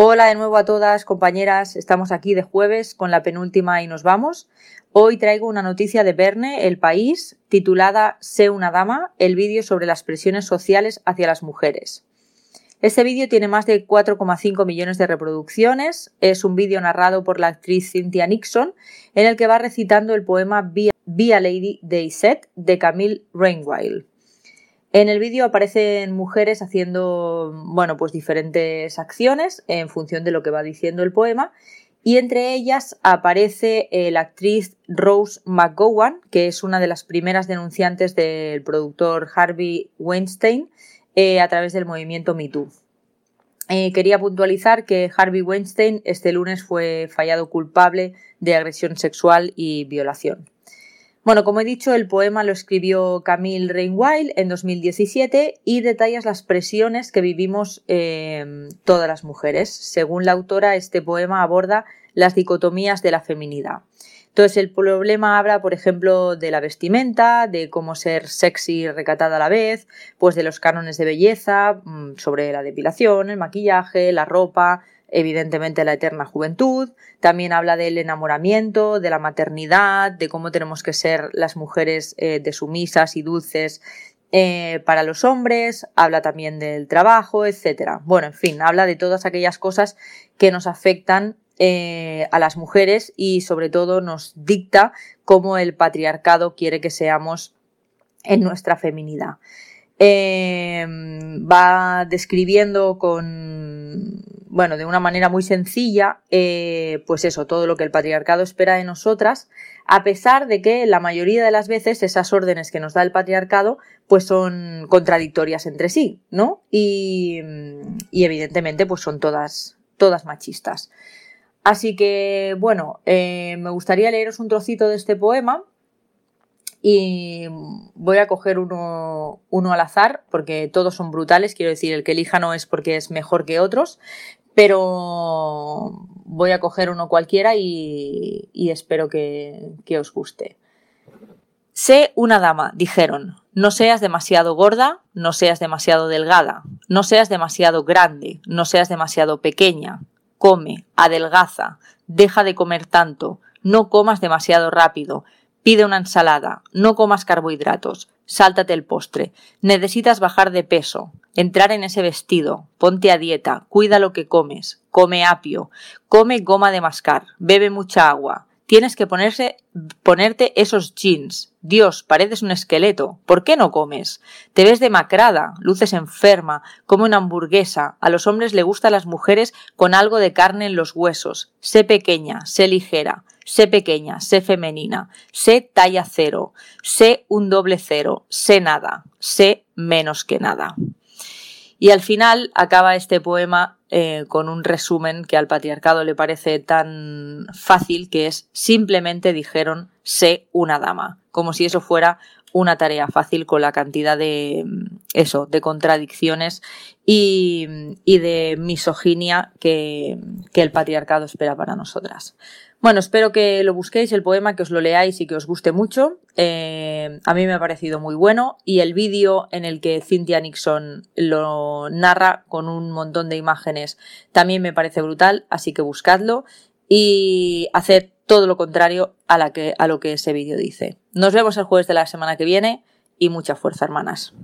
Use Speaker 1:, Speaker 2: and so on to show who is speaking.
Speaker 1: Hola de nuevo a todas, compañeras. Estamos aquí de jueves con la penúltima y nos vamos. Hoy traigo una noticia de Verne, El País, titulada Sé una dama, el vídeo sobre las presiones sociales hacia las mujeres. Este vídeo tiene más de 4,5 millones de reproducciones. Es un vídeo narrado por la actriz Cynthia Nixon, en el que va recitando el poema Be a Lady Day Set de Camille Rainwild. En el vídeo aparecen mujeres haciendo, bueno, pues diferentes acciones en función de lo que va diciendo el poema y entre ellas aparece eh, la actriz Rose McGowan, que es una de las primeras denunciantes del productor Harvey Weinstein eh, a través del movimiento MeToo. Eh, quería puntualizar que Harvey Weinstein este lunes fue fallado culpable de agresión sexual y violación. Bueno, como he dicho, el poema lo escribió Camille Rainwild en 2017 y detalla las presiones que vivimos em, todas las mujeres. Según la autora, este poema aborda las dicotomías de la feminidad. Entonces, el problema habla, por ejemplo, de la vestimenta, de cómo ser sexy y recatada a la vez, pues de los cánones de belleza, mm, sobre la depilación, el maquillaje, la ropa, evidentemente la eterna juventud, también habla del enamoramiento, de la maternidad, de cómo tenemos que ser las mujeres eh, de sumisas y dulces eh, para los hombres, habla también del trabajo, etc. Bueno, en fin, habla de todas aquellas cosas que nos afectan eh, a las mujeres y sobre todo nos dicta cómo el patriarcado quiere que seamos en nuestra feminidad. va describiendo con bueno, de una manera muy sencilla, eh, pues eso, todo lo que el patriarcado espera de nosotras, a pesar de que la mayoría de las veces esas órdenes que nos da el patriarcado, pues son contradictorias entre sí, ¿no? Y, evidentemente, pues son todas, todas machistas. Así que, bueno, eh, me gustaría leeros un trocito de este poema y voy a coger uno, uno, al azar porque todos son brutales, quiero decir, el que elija no es porque es mejor que otros, pero voy a coger uno cualquiera y, espero que, que os guste. Sé una dama, dijeron. No seas demasiado gorda, no seas demasiado delgada, no seas demasiado grande, no seas demasiado pequeña. Come, adelgaza, deja de comer tanto, no comas demasiado rápido, pide una ensalada, no comas carbohidratos, sáltate el postre, necesitas bajar de peso, entrar en ese vestido, ponte a dieta, cuida lo que comes, come apio, come goma de mascar, bebe mucha agua, tienes que ponerte esos jeans. Dios, pareces un esqueleto. ¿Por qué no comes? Te ves demacrada, luces enferma, come una hamburguesa. A los hombres le gustan las mujeres con algo de carne en los huesos. Sé pequeña, sé ligera. Sé pequeña, sé femenina. Sé talla cero. Sé un doble cero. Sé nada. Sé menos que nada. Y al final acaba este poema eh, con un resumen que al patriarcado le parece tan fácil que es simplemente dijeron sé una dama, como si eso fuera una tarea fácil con la cantidad de eso, de contradicciones y, de misoginia que, que el patriarcado espera para nosotras. Bueno, espero que lo busquéis, el poema, que os lo leáis y que os guste mucho. Eh, a mí me ha parecido muy bueno y el vídeo en el que Cynthia Nixon lo narra con un montón de imágenes también me parece brutal, así que buscadlo y haced todo lo contrario a, a lo que ese vídeo dice. Nos vemos el jueves de la semana que viene y mucha fuerza, hermanas.